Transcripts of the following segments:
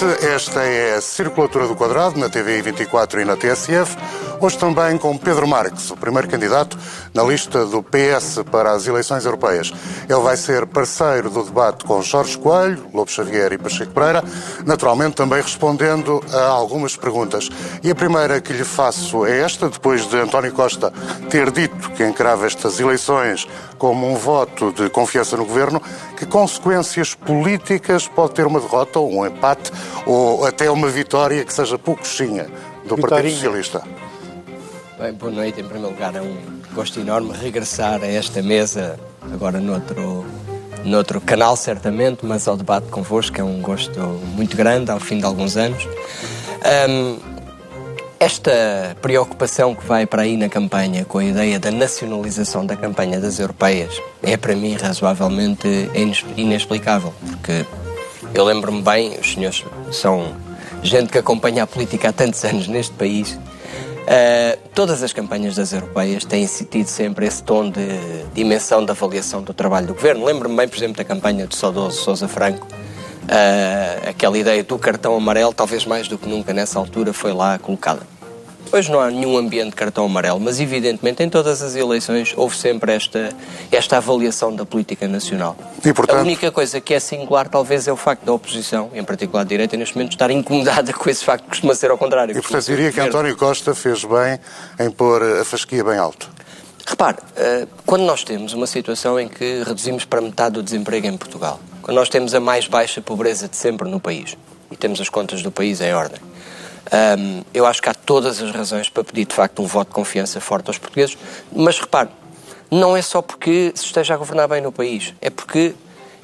noite, esta é a Circulatura do Quadrado na TV 24 e na TSF. Hoje também com Pedro Marques, o primeiro candidato na lista do PS para as eleições europeias. Ele vai ser parceiro do debate com Jorge Coelho, Lobo Xavier e Pacheco Pereira, naturalmente também respondendo a algumas perguntas. E a primeira que lhe faço é esta, depois de António Costa ter dito que encarava estas eleições como um voto de confiança no governo, que consequências políticas pode ter uma derrota, ou um empate, ou até uma vitória que seja poucoxinha do Partido Socialista? Bem, boa noite. Em primeiro lugar, é um gosto enorme regressar a esta mesa, agora noutro, noutro canal, certamente, mas ao debate convosco, é um gosto muito grande, ao fim de alguns anos. Um, esta preocupação que vai para aí na campanha com a ideia da nacionalização da campanha das europeias é para mim razoavelmente inexplicável, porque eu lembro-me bem, os senhores são gente que acompanha a política há tantos anos neste país Uh, todas as campanhas das europeias têm tido sempre esse tom de dimensão da avaliação do trabalho do governo. Lembro-me bem, por exemplo, da campanha do saudoso Sousa Franco. Uh, aquela ideia do cartão amarelo, talvez mais do que nunca nessa altura, foi lá colocada. Hoje não há nenhum ambiente de cartão amarelo, mas evidentemente em todas as eleições houve sempre esta, esta avaliação da política nacional. E, portanto... A única coisa que é singular talvez é o facto da oposição, em particular a direita, neste momento estar incomodada com esse facto que costuma ser ao contrário. E portanto diria que António Costa fez bem em pôr a fasquia bem alto. Repare, eh, quando nós temos uma situação em que reduzimos para metade o desemprego em Portugal, nós temos a mais baixa pobreza de sempre no país e temos as contas do país em ordem, um, eu acho que há todas as razões para pedir, de facto, um voto de confiança forte aos portugueses. Mas repare, não é só porque se esteja a governar bem no país, é porque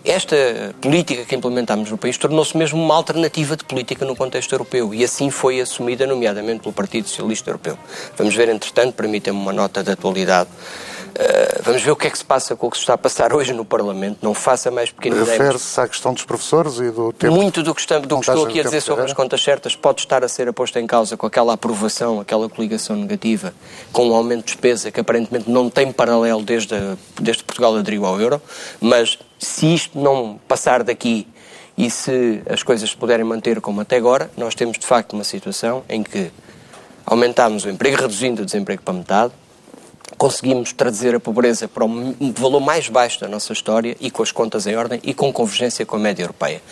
esta política que implementámos no país tornou-se mesmo uma alternativa de política no contexto europeu e assim foi assumida, nomeadamente pelo Partido Socialista Europeu. Vamos ver, entretanto, permitam-me uma nota de atualidade. Uh, vamos ver o que é que se passa com o que se está a passar hoje no Parlamento. Não faça mais pequeno Refere-se à questão dos professores e do tempo. Muito do que, estamos, do que estou aqui a dizer sobre as contas certas pode estar a ser posto em causa com aquela aprovação, aquela coligação negativa, com um aumento de despesa que aparentemente não tem paralelo desde, a, desde Portugal aderiu ao euro. Mas se isto não passar daqui e se as coisas se puderem manter como até agora, nós temos de facto uma situação em que aumentamos o emprego, reduzindo o desemprego para metade conseguimos trazer a pobreza para o valor mais baixo da nossa história e com as contas em ordem e com convergência com a média europeia.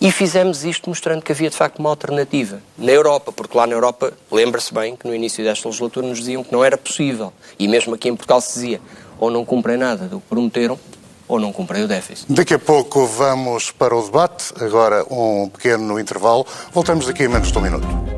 E fizemos isto mostrando que havia de facto uma alternativa na Europa, porque lá na Europa, lembra-se bem que no início desta legislatura nos diziam que não era possível, e mesmo aqui em Portugal se dizia ou não cumprem nada do que prometeram, ou não cumprem o déficit. Daqui a pouco vamos para o debate, agora um pequeno intervalo. Voltamos daqui a menos de um minuto.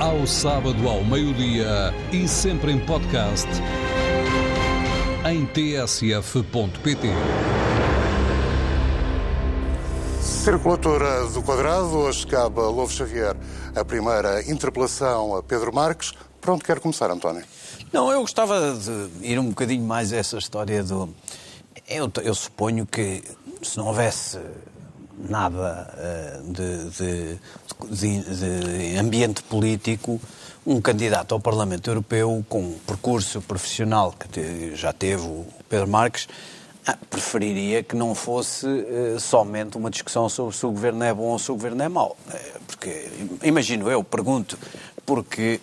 ao sábado ao meio-dia e sempre em podcast em tsf.pt. Circulatura do Quadrado, hoje cabe a Louvo Xavier a primeira interpelação a Pedro Marques. Pronto, quer começar, António? Não, eu gostava de ir um bocadinho mais a essa história do. Eu, eu suponho que se não houvesse nada uh, de, de, de, ambiente político, um candidato ao Parlamento Europeu com um percurso profissional que já teve o Pedro Marques, Ah, preferiria que não fosse uh, somente uma discussão sobre se o governo é bom ou se o governo é mau. Uh, porque, imagino eu, pergunto, porque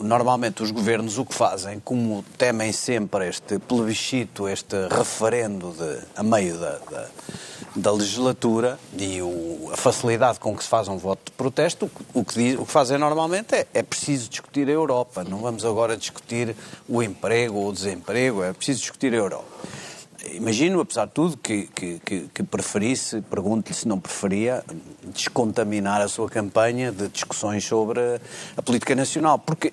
normalmente os governos o que fazem, como temem sempre este plebiscito, este referendo de, a meio da, da da legislatura e o, a facilidade com que se faz um voto de protesto, o, o, que, diz, o que fazem normalmente é, é preciso discutir a Europa. Não vamos agora discutir o emprego ou o desemprego, é preciso discutir a Europa. Imagino, apesar de tudo, que, que, que, preferisse, pergunto-lhe se não preferia, descontaminar a sua campanha de discussões sobre a política nacional, porque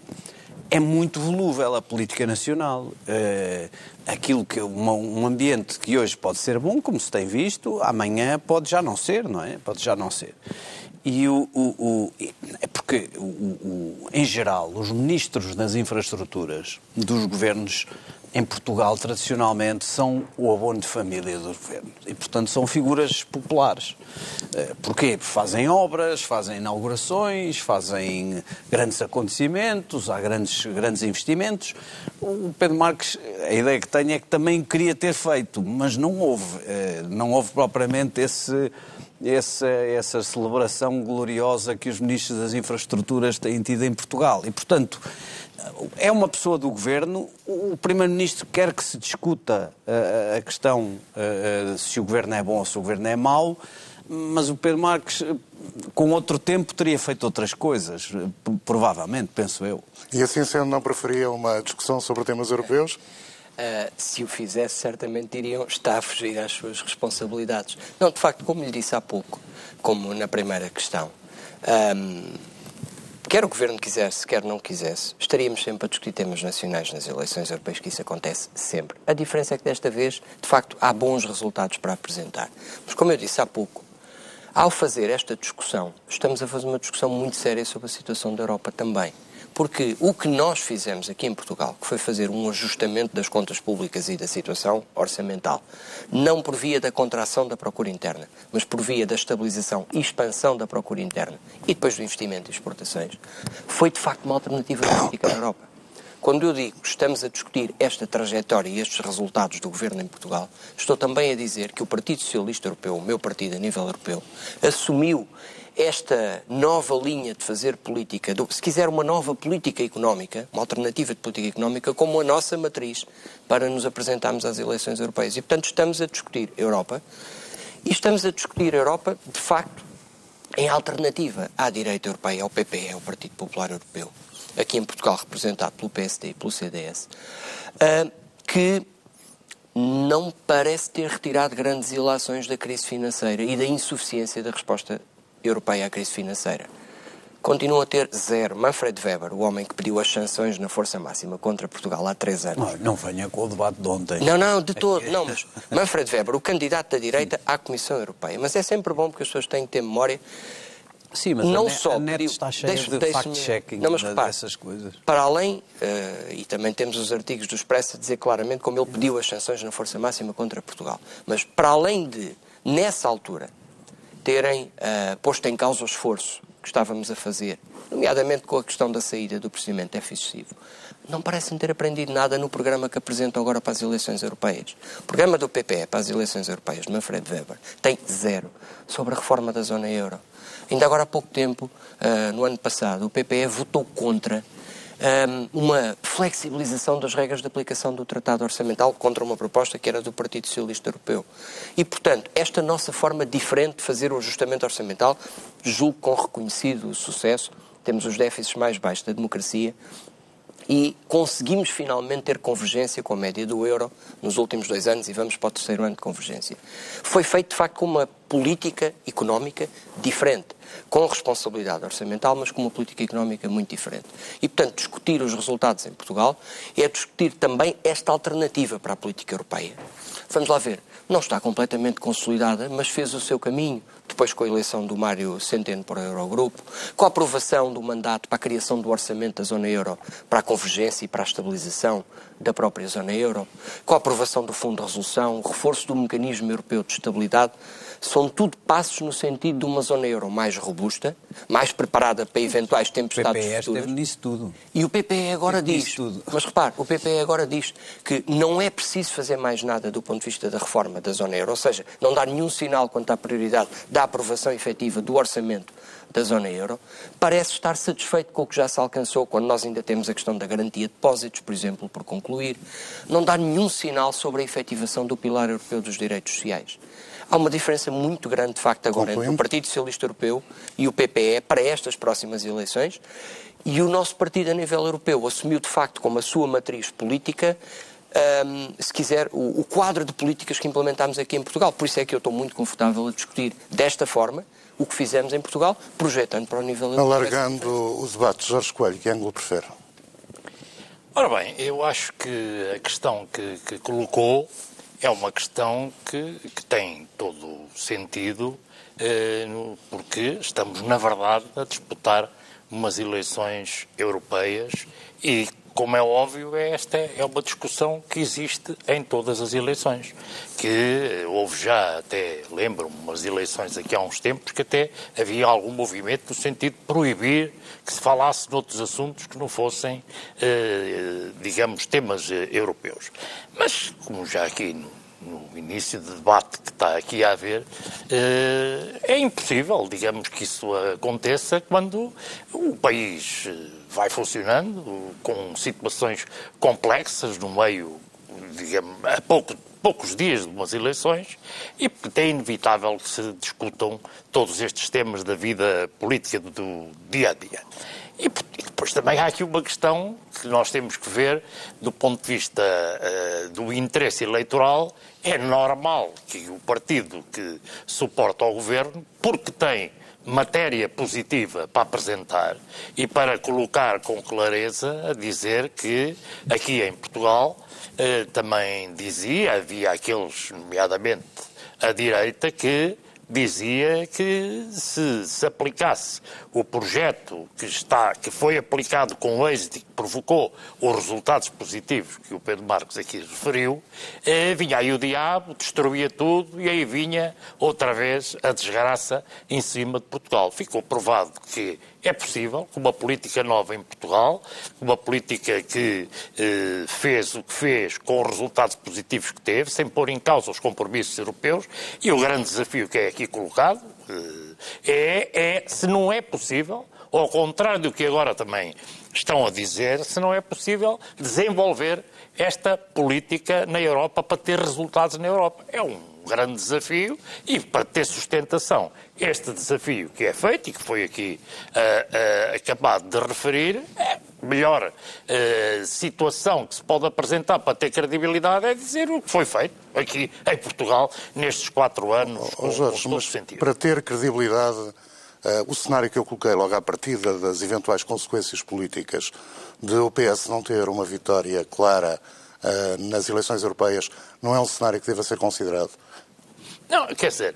é muito volúvel a política nacional. Uh, aquilo que uma, um ambiente que hoje pode ser bom, como se tem visto, amanhã pode já não ser, não é? Pode já não ser. E o, o, o é porque, o, em geral, os ministros das infraestruturas dos governos em Portugal, tradicionalmente, são o abono de família do governo. E, portanto, são figuras populares. Eh, porquê? Fazem obras, fazem inaugurações, fazem grandes acontecimentos, há grandes, grandes investimentos. O Pedro Marques, a ideia que tenho é que também queria ter feito, mas não houve. Eh, não houve propriamente esse essa, essa celebração gloriosa que os ministros das infraestruturas têm tido em Portugal. E, portanto, é uma pessoa do governo. O primeiro-ministro quer que se discuta uh, a questão uh, se o governo é bom ou se o governo é mau, mas o Pedro Marques, com outro tempo, teria feito outras coisas, provavelmente, penso eu. E assim sendo, não preferia uma discussão sobre temas europeus? Uh, se o fizesse, certamente diriam está a fugir às suas responsabilidades. Não, de facto, como lhe disse há pouco, como na primeira questão. Um, quer o Governo quisesse, quer não quisesse, estaríamos sempre a discutir temas nacionais nas eleições europeias, que isso acontece sempre. A diferença é que desta vez, de facto, há bons resultados para apresentar. Mas, como eu disse há pouco, ao fazer esta discussão, estamos a fazer uma discussão muito séria sobre a situação da Europa também. Porque o que nós fizemos aqui em Portugal, que foi fazer um ajustamento das contas públicas e da situação orçamental, não por via da contração da procura interna, mas por via da estabilização e expansão da procura interna e depois do investimento e exportações, foi de facto uma alternativa política na Europa. Quando eu digo que estamos a discutir esta trajetória e estes resultados do governo em Portugal, estou também a dizer que o Partido Socialista Europeu, o meu partido a nível europeu, assumiu esta nova linha de fazer política, se quiser uma nova política económica, uma alternativa de política económica, como a nossa matriz para nos apresentarmos às eleições europeias. E, portanto, estamos a discutir Europa e estamos a discutir Europa, de facto, em alternativa à direita europeia, ao PPE, ao Partido Popular Europeu, aqui em Portugal representado pelo PSD e pelo CDS, ah, que não parece ter retirado grandes ilações da crise financeira e da insuficiência da resposta europeia à crise financeira. Continua a ter zero. Manfred Weber, o homem que pediu as sanções na força máxima contra Portugal há três anos. Não, não venha com o debate de ontem. Não, não, de todo. Não, mas Manfred Weber, o candidato da direita à Comissão Europeia. Mas é sempre bom porque as pessoas têm que ter memória. Sim, mas não a só a net está cheia de fact-checking não, mas repare, dessas coisas. Para além, uh, e também temos os artigos do Expresso a dizer claramente como ele pediu as sanções na força máxima contra Portugal. Mas para além de, nessa altura, terem uh, posto em causa o esforço que estávamos a fazer, nomeadamente com a questão da saída do procedimento excessivo, não parecem ter aprendido nada no programa que apresentam agora para as eleições europeias. O programa do PPE para as eleições europeias, de Manfred Weber, tem zero sobre a reforma da zona euro. Ainda agora há pouco tempo, uh, no ano passado, o PPE votou contra uma flexibilização das regras de aplicação do Tratado Orçamental contra uma proposta que era do Partido Socialista Europeu. E, portanto, esta nossa forma diferente de fazer o ajustamento orçamental, julgo com reconhecido sucesso, temos os déficits mais baixos da democracia, e conseguimos finalmente ter convergência com a média do euro nos últimos dois anos e vamos para o terceiro ano de convergência. Foi feito, de facto, com uma política económica diferente, com responsabilidade orçamental, mas com uma política económica muito diferente. E, portanto, discutir os resultados em Portugal é discutir também esta alternativa para a política europeia. Vamos lá ver. Não está completamente consolidada, mas fez o seu caminho depois com a eleição do Mário Centeno para o Eurogrupo, com a aprovação do mandato para a criação do orçamento da zona euro para a convergência e para a estabilização da própria zona euro, com a aprovação do Fundo de Resolução, o reforço do mecanismo europeu de estabilidade, são tudo passos no sentido de uma zona euro mais robusta, mais preparada para eventuais tempestades PPE futuras. esteve nisso tudo. E o PPE agora Esteve diz, tudo. mas repare, o PPE agora diz que não é preciso fazer mais nada do ponto de vista da reforma da zona euro, ou seja, não dá nenhum sinal quanto à prioridade da aprovação efetiva do orçamento da zona euro, parece estar satisfeito com o que já se alcançou, quando nós ainda temos a questão da garantia de depósitos, por exemplo, por concluir. Não dá nenhum sinal sobre a efetivação do pilar europeu dos direitos sociais. Há uma diferença muito grande, de facto, agora entre o Concluindo. Partido Socialista Europeu e o PPE para estas próximas eleições. E o nosso partido, a nível europeu, assumiu, de facto, como a sua matriz política, hum, se quiser, o, o quadro de políticas que implementámos aqui em Portugal. Por isso é que eu estou muito confortável a discutir desta forma o que fizemos em Portugal, projetando para o nível europeu. Alargando os debates, Jorge Coelho, que ângulo prefere? Ora bem, eu acho que a questão que, que colocou é uma questão que, que tem todo sentido, eh, porque estamos, na verdade, a disputar umas eleições europeias e, como é óbvio, esta é uma discussão que existe em todas as eleições. Que houve já, até lembro-me, umas eleições aqui há uns tempos, que até havia algum movimento no sentido de proibir que se falasse de outros assuntos que não fossem, eh, digamos, temas eh, europeus. Mas, como já aqui no início do debate que está aqui a haver, eh, é impossível, digamos, que isso aconteça quando o país eh, vai funcionando com situações complexas no meio, digamos, a pouco, poucos dias de umas eleições e porque é inevitável que se discutam todos estes temas da vida política do dia a dia. E depois também há aqui uma questão que nós temos que ver do ponto de vista eh, do interesse eleitoral. É normal que o partido que suporta o governo, porque tem matéria positiva para apresentar e para colocar com clareza a dizer que aqui em Portugal eh, também dizia, havia aqueles, nomeadamente a direita, que dizia que se, se aplicasse o projeto que, está, que foi aplicado com êxito e que provocou os resultados positivos que o Pedro Marcos aqui referiu, eh, vinha aí o diabo, destruía tudo e aí vinha outra vez a desgraça em cima de Portugal. Ficou provado que é possível, com uma política nova em Portugal, uma política que eh, fez o que fez com os resultados positivos que teve, sem pôr em causa os compromissos europeus, e o grande desafio que é aqui colocado eh, é, é se não é possível, ao contrário do que agora também estão a dizer, se não é possível desenvolver esta política na Europa para ter resultados na Europa. É um grande desafio e para ter sustentação este desafio que é feito e que foi aqui ah, ah, acabado de referir, é a melhor ah, situação que se pode apresentar para ter credibilidade é dizer o que foi feito aqui em Portugal nestes quatro anos Jorge, todo mas sentido. para ter credibilidade, o cenário que eu coloquei logo à partida das eventuais consequências políticas de o PS não ter uma vitória clara nas eleições europeias não é um cenário que deva ser considerado. Não, quer dizer,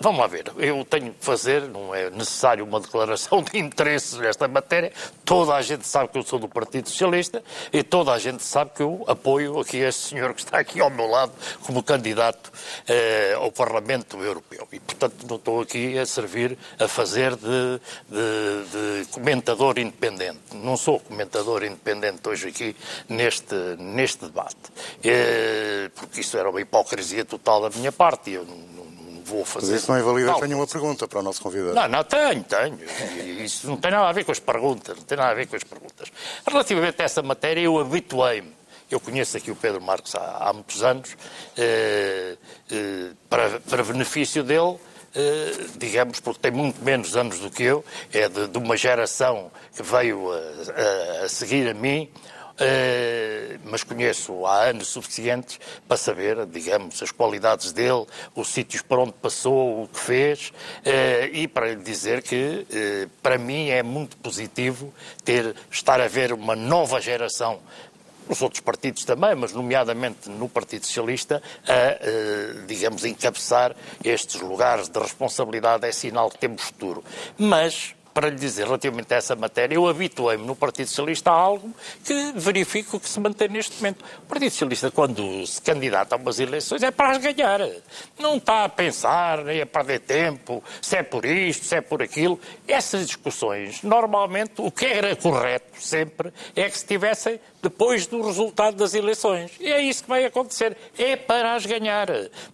vamos lá ver, eu tenho que fazer, não é necessário uma declaração de interesses nesta matéria, toda a gente sabe que eu sou do Partido Socialista e toda a gente sabe que eu apoio aqui este senhor que está aqui ao meu lado como candidato eh, ao Parlamento Europeu. E, portanto, não estou aqui a servir a fazer de, de- de comentador independente. Não sou comentador independente hoje aqui neste, neste debate, Eh, porque isso era uma hipocrisia total da minha parte e eu não, vou Mas fazer. isso não invalida que tenha uma pergunta para o nosso convidado. não, não, tenho, tenho. Isso não tem nada a ver com as perguntas, não tem nada a ver com as perguntas. Relativamente a essa matéria, eu habituei-me. Eu conheço aqui o Pedro Marcos há, há muitos anos, eh, eh, para, para benefício dele, eh, digamos, porque tem muito menos anos do que eu, é de, de uma geração que veio a, a- a seguir a mim, eh, mas conheço há anos suficientes para saber, digamos, as qualidades dele, os sítios por onde passou, o que fez, eh, e para lhe dizer que, eh, para mim, é muito positivo ter, estar a ver uma nova geração nos outros partidos também, mas nomeadamente no Partido Socialista, a, digamos, encabeçar estes lugares de responsabilidade é sinal que temos futuro. Mas para lhe dizer relativamente a essa matéria, eu habituei-me no Partido Socialista a algo que verifico que se mantém neste momento. O Partido Socialista, quando se candidata a umas eleições, é para as ganhar. Não está a pensar, nem a perder tempo, se é por isto, se é por aquilo. Essas discussões, normalmente, o que era correto sempre é que se tivessem depois do resultado das eleições. E é isso que vai acontecer. É para as ganhar.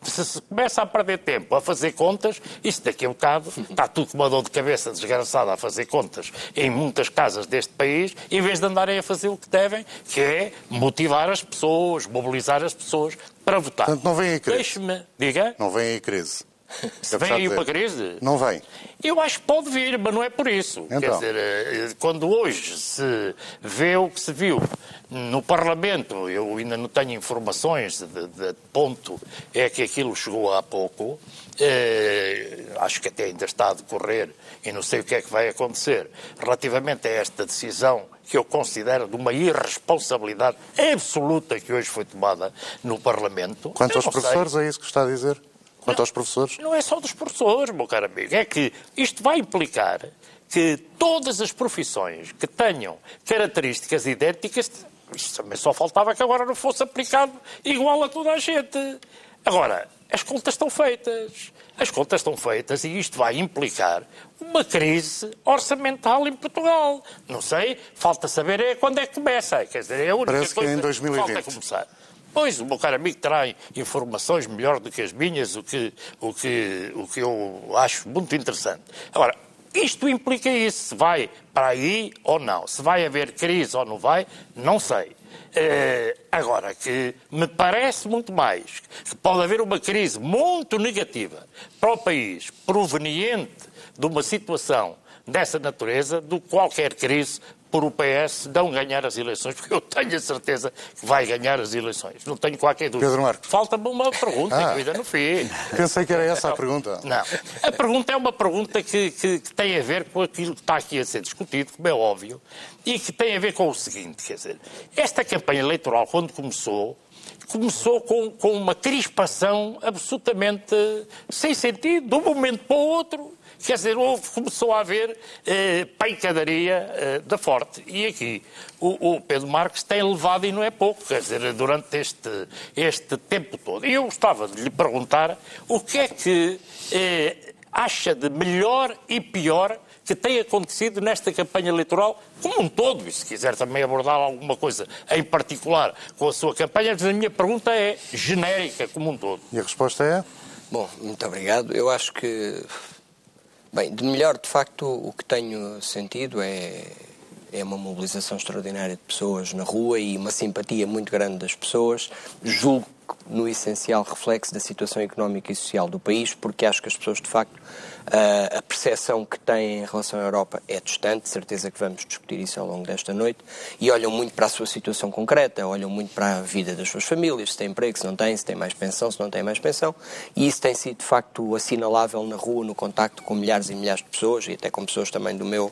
Se se começa a perder tempo a fazer contas, isso daqui a um bocado está tudo com uma dor de cabeça desgraçada a fazer contas em muitas casas deste país, em vez de andarem a fazer o que devem, que é motivar as pessoas, mobilizar as pessoas para votar. Portanto, não vem aí crise. Deixe-me, diga. Não vem aí crise. Se vem aí uma crise? Não vem. Eu acho que pode vir, mas não é por isso. Quer Então. dizer, eh, quando hoje se vê o que se viu no Parlamento, eu ainda não tenho informações de, de ponto é que aquilo chegou há pouco, eh, acho que até ainda está a decorrer e não sei o que é que vai acontecer relativamente a esta decisão que eu considero de uma irresponsabilidade absoluta que hoje foi tomada no Parlamento. Quanto aos não sei. professores, é isso que está a dizer? Quanto aos professores? Não é só dos professores, meu caro amigo. É que isto vai implicar que todas as profissões que tenham características idênticas, isto também só faltava que agora não fosse aplicado igual a toda a gente. Agora, as contas estão feitas. As contas estão feitas e isto vai implicar uma crise orçamental em Portugal. Não sei, falta saber é quando é que começa. Quer dizer, é a única Parece que é em 2020. falta começar. Pois, o meu caro amigo terá informações melhor do que as minhas, o que, o que, o que eu acho muito interessante. Agora, isto implica isso, se vai para aí ou não, se vai haver crise ou não vai, não sei. Eh, agora, que me parece muito mais que pode haver uma crise muito negativa para o país, proveniente de uma situação dessa natureza, do que qualquer crise por o PS não ganhar as eleições, porque eu tenho a certeza que vai ganhar as eleições. Não tenho qualquer dúvida. Pedro Marcos. Falta-me uma pergunta Ah. que ainda não fiz. Pensei que era essa a pergunta. Não. A pergunta é uma pergunta que, que- que tem a ver com aquilo que está aqui a ser discutido, como é óbvio, e que tem a ver com o seguinte, quer dizer, esta campanha eleitoral, quando começou, começou com, com uma crispação absolutamente sem sentido, de um momento para o outro. Quer dizer, houve, começou a haver eh, pancadaria eh, da forte. E aqui o, o Pedro Marques tem levado, e não é pouco, quer dizer, durante este, este tempo todo. E eu gostava de lhe perguntar o que é que eh, acha de melhor e pior que tem acontecido nesta campanha eleitoral como um todo, e se quiser também abordar alguma coisa em particular com a sua campanha, mas a minha pergunta é genérica como um todo. E a resposta é? Bom, muito obrigado. Eu acho que, bem, de melhor, de facto, o que tenho sentido é, é uma mobilização extraordinária de pessoas na rua e uma simpatia muito grande das pessoas. Julgo no essencial, reflexo da situação económica e social do país, porque acho que as pessoas, de facto, a, a percepção que têm em relação à Europa é distante, certeza que vamos discutir isso ao longo desta noite, e olham muito para a sua situação concreta, olham muito para a vida das suas famílias, se têm emprego, se não têm, se têm mais pensão, se não têm mais pensão, e isso tem sido, de facto, assinalável na rua, no contacto com milhares e milhares de pessoas, e até com pessoas também do meu,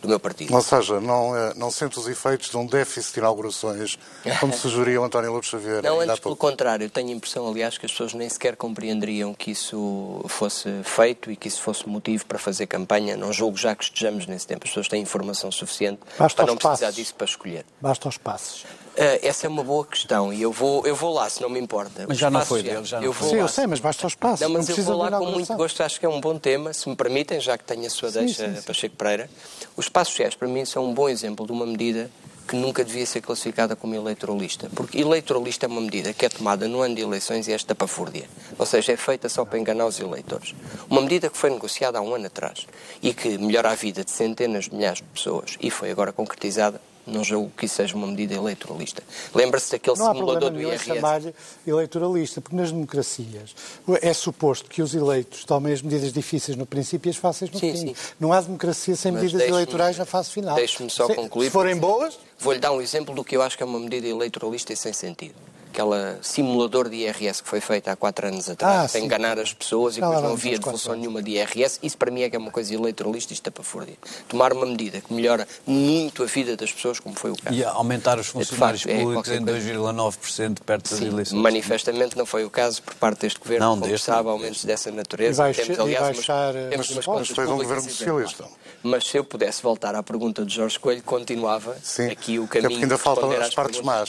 do meu partido. Ou seja, não, eh, não sente os efeitos de um déficit de inaugurações, como sugeriu António Lopes Xavier. Não, antes pelo pouco. Contrário, eu tenho a impressão, aliás, que as pessoas nem sequer compreenderiam que isso fosse feito e que isso fosse motivo para fazer campanha. Não julgo já que estejamos nesse tempo. As pessoas têm informação suficiente Basta para não precisar passos. disso para escolher. Basta aos passos. Ah, essa é uma boa questão e eu vou, eu vou lá, se não me importa. Mas Os já não foi é- dele, já não eu foi. vou Sim, lá. eu sei, mas basta aos passos. Não, mas eu precisa vou lá com muito gosto, acho que é um bom tema, se me permitem, já que tenho a sua Sim, deixa, sim, sim. Pacheco Pereira. Os passos sociais, para mim, são um bom exemplo de uma medida que nunca devia ser classificada como eleitoralista. Porque eleitoralista é uma medida que é tomada no ano de eleições e é estapafúrdia. Ou seja, é feita só para enganar os eleitores. Uma medida que foi negociada há um ano atrás e que melhora a vida de centenas de milhares de pessoas e foi agora concretizada, não julgo que isso seja uma medida eleitoralista. Lembra-se daquele Não simulador do IRS? chamar-lhe eleitoralista, porque nas democracias é suposto que os eleitos tomem as medidas difíceis no princípio e as fáceis no Sim, fim. sim. Não há democracia sem Mas medidas eleitorais na fase final. deixe-me só se, concluir, Se forem boas, Vou-lhe dar um exemplo do que eu acho que é uma medida eleitoralista e sem sentido. Aquela simulador de IRS que foi feito há quatro anos atrás, Ah, para sim. enganar as pessoas e depois não havia devolução nenhuma de IRS. Isso para mim é que é uma coisa eleitoralista e estapafúrdia. Tomar uma medida que melhora muito a vida das pessoas, como foi o caso. E aumentar os É, funcionários facto, é públicos qualquer em coisa. 2,9% perto das Sim, eleições. manifestamente não foi o caso por parte deste governo, Não, como deste sabe, aumentos dessa natureza. E temos, aliás, baixar, eh, temos umas contas Foi de um governo socialista. Mas se eu pudesse voltar à pergunta de Jorge Coelho, continuava Sim, aqui o até caminho porque ainda faltam as partes más.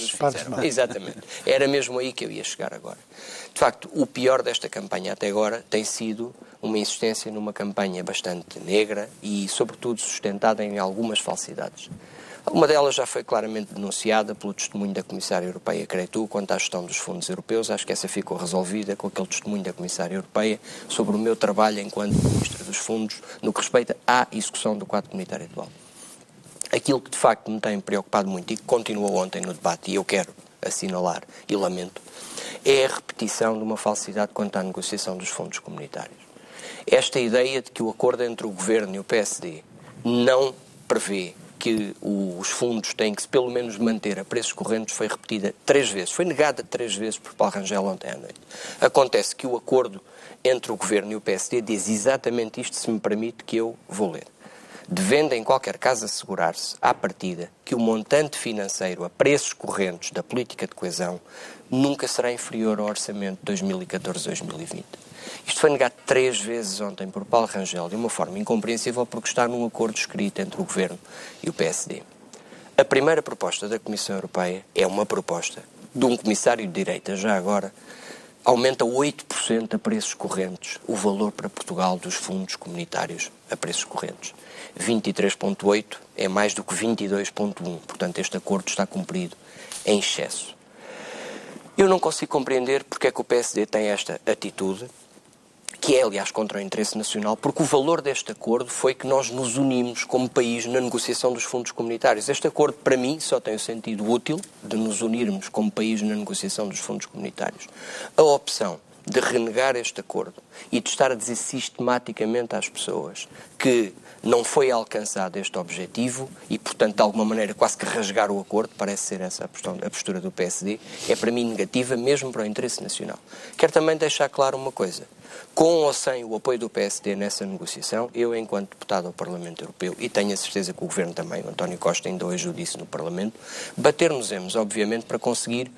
Exatamente. Era mesmo aí que eu ia chegar agora. De facto, o pior desta campanha até agora tem sido uma insistência numa campanha bastante negra e, sobretudo, sustentada em algumas falsidades. Uma delas já foi claramente denunciada pelo testemunho da Comissária Europeia Cretu quanto à gestão dos fundos europeus. Acho que essa ficou resolvida com aquele testemunho da Comissária Europeia sobre o meu trabalho enquanto Ministra dos Fundos no que respeita à execução do quadro comunitário atual. Aquilo que de facto me tem preocupado muito e que continuou ontem no debate, e eu quero assinalar e lamento, é a repetição de uma falsidade quanto à negociação dos fundos comunitários. Esta ideia de que o acordo entre o Governo e o PSD não prevê que os fundos têm que pelo menos manter a preços correntes foi repetida três vezes, foi negada três vezes por Paulo Rangel ontem à noite. Acontece que o acordo entre o Governo e o PSD diz exatamente isto, se me permite que eu vou ler devendo em qualquer caso assegurar-se, à partida, que o montante financeiro a preços correntes da política de coesão nunca será inferior ao orçamento de 2014-2020. Isto foi negado três vezes ontem por Paulo Rangel de uma forma incompreensível porque está num acordo escrito entre o Governo e o PSD. A primeira proposta da Comissão Europeia é uma proposta de um comissário de direita, já agora, aumenta 8% a preços correntes o valor para Portugal dos fundos comunitários a preços correntes. 23,8 é mais do que 22,1. Portanto, este acordo está cumprido em excesso. Eu não consigo compreender porque é que o PSD tem esta atitude, que é, aliás, contra o interesse nacional, porque o valor deste acordo foi que nós nos unimos como país na negociação dos fundos comunitários. Este acordo, para mim, só tem o sentido útil de nos unirmos como país na negociação dos fundos comunitários. A opção de renegar este acordo e de estar a dizer sistematicamente às pessoas que não foi alcançado este objetivo e, portanto, de alguma maneira quase que rasgar o acordo, parece ser essa a postura- do PSD, é para mim negativa mesmo para o interesse nacional. Quero também deixar claro uma coisa. Com ou sem o apoio do PSD nessa negociação, eu, enquanto deputado ao Parlamento Europeu, e tenho a certeza que o Governo também, o António Costa ainda hoje o disse no Parlamento, bater-nos-emos, obviamente, para conseguir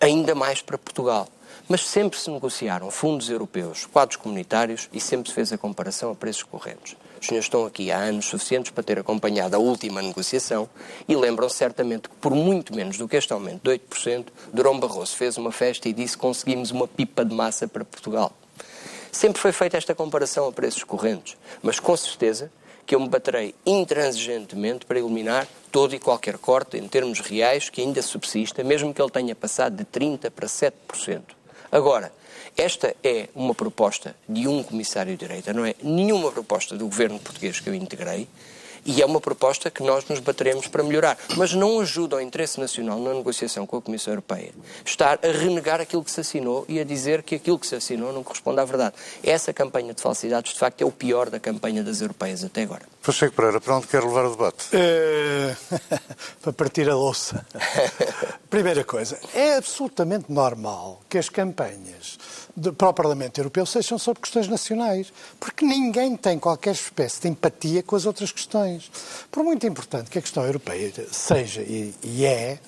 ainda mais para Portugal. Mas sempre se negociaram fundos europeus, quadros comunitários e sempre se fez a comparação a preços correntes. Os senhores estão aqui há anos suficientes para ter acompanhado a última negociação e lembram certamente que, por muito menos do que este aumento de 8%, Durão Barroso fez uma festa e disse conseguimos uma pipa de massa para Portugal. Sempre foi feita esta comparação a preços correntes, mas com certeza que eu me baterei intransigentemente para eliminar todo e qualquer corte em termos reais que ainda subsista, mesmo que ele tenha passado de 30% para 7%. Agora, esta é uma proposta de um comissário de direita, não é nenhuma proposta do governo português que eu integrei, e é uma proposta que nós nos bateremos para melhorar. Mas não ajuda ao interesse nacional na negociação com a Comissão Europeia estar a renegar aquilo que se assinou e a dizer que aquilo que se assinou não corresponde à verdade. Essa campanha de falsidades, de facto, é o pior da campanha das europeias até agora. Pacheco Pereira, para onde quer levar o debate? Eh, para partir a louça. Primeira coisa, é absolutamente normal que as campanhas de- para o Parlamento Europeu sejam sobre questões nacionais, porque ninguém tem qualquer espécie de empatia com as outras questões. Por muito importante que a questão europeia seja e, e é,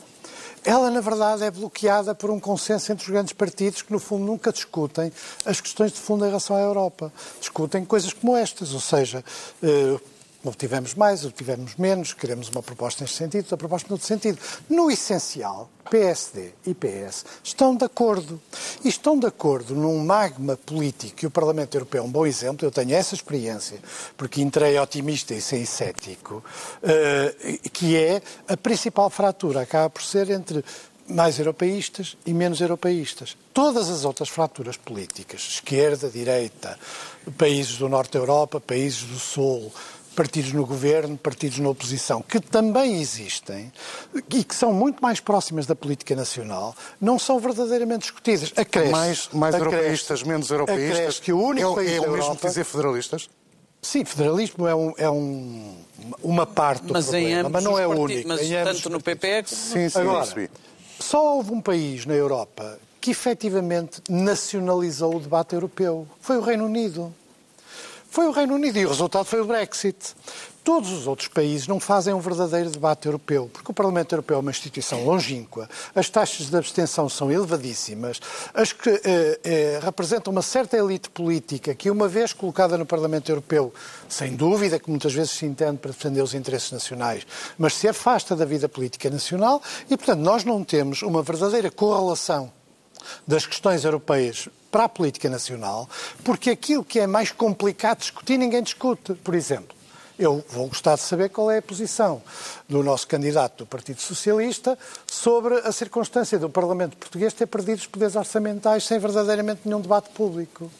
ela, na verdade, é bloqueada por um consenso entre os grandes partidos que, no fundo, nunca discutem as questões de fundo em relação à Europa. Discutem coisas como estas, ou seja, eh, obtivemos mais, obtivemos menos, queremos uma proposta neste sentido, outra proposta noutro sentido. No essencial, PSD e PS estão de acordo. E estão de acordo num magma político, e o Parlamento Europeu é um bom exemplo, eu tenho essa experiência, porque entrei otimista e saí cético, eh, que é a principal fratura, acaba por ser entre mais europeístas e menos europeístas. Todas as outras fraturas políticas, esquerda, direita, países do norte da Europa, países do sul, partidos no governo, partidos na oposição, que também existem e que são muito mais próximas da política nacional, não são verdadeiramente discutidas. Acresce, mais mais acresce- europeístas, menos europeístas. acresce que o único é, país é o mesmo Europa... dizer federalistas? Sim, federalismo é, um, é um- uma parte do Mas em problema, mas não é o único. Mas tanto no partidos. PP é que Sim, sim, Agora, só houve um país na Europa que efetivamente nacionalizou o debate europeu. Foi o Reino Unido. Foi o Reino Unido e o resultado foi o Brexit. Todos os outros países não fazem um verdadeiro debate europeu, porque o Parlamento Europeu é uma instituição longínqua, as taxas de abstenção são elevadíssimas, as que eh, eh, representam uma certa elite política que, uma vez colocada no Parlamento Europeu, sem dúvida que muitas vezes se entende para defender os interesses nacionais, mas se afasta da vida política nacional e, portanto, nós não temos uma verdadeira correlação das questões europeias para a política nacional, porque aquilo que é mais complicado discutir ninguém discute. Por exemplo, eu vou gostar de saber qual é a posição do nosso candidato do Partido Socialista sobre a circunstância do Parlamento Português ter perdido os poderes orçamentais sem verdadeiramente nenhum debate público.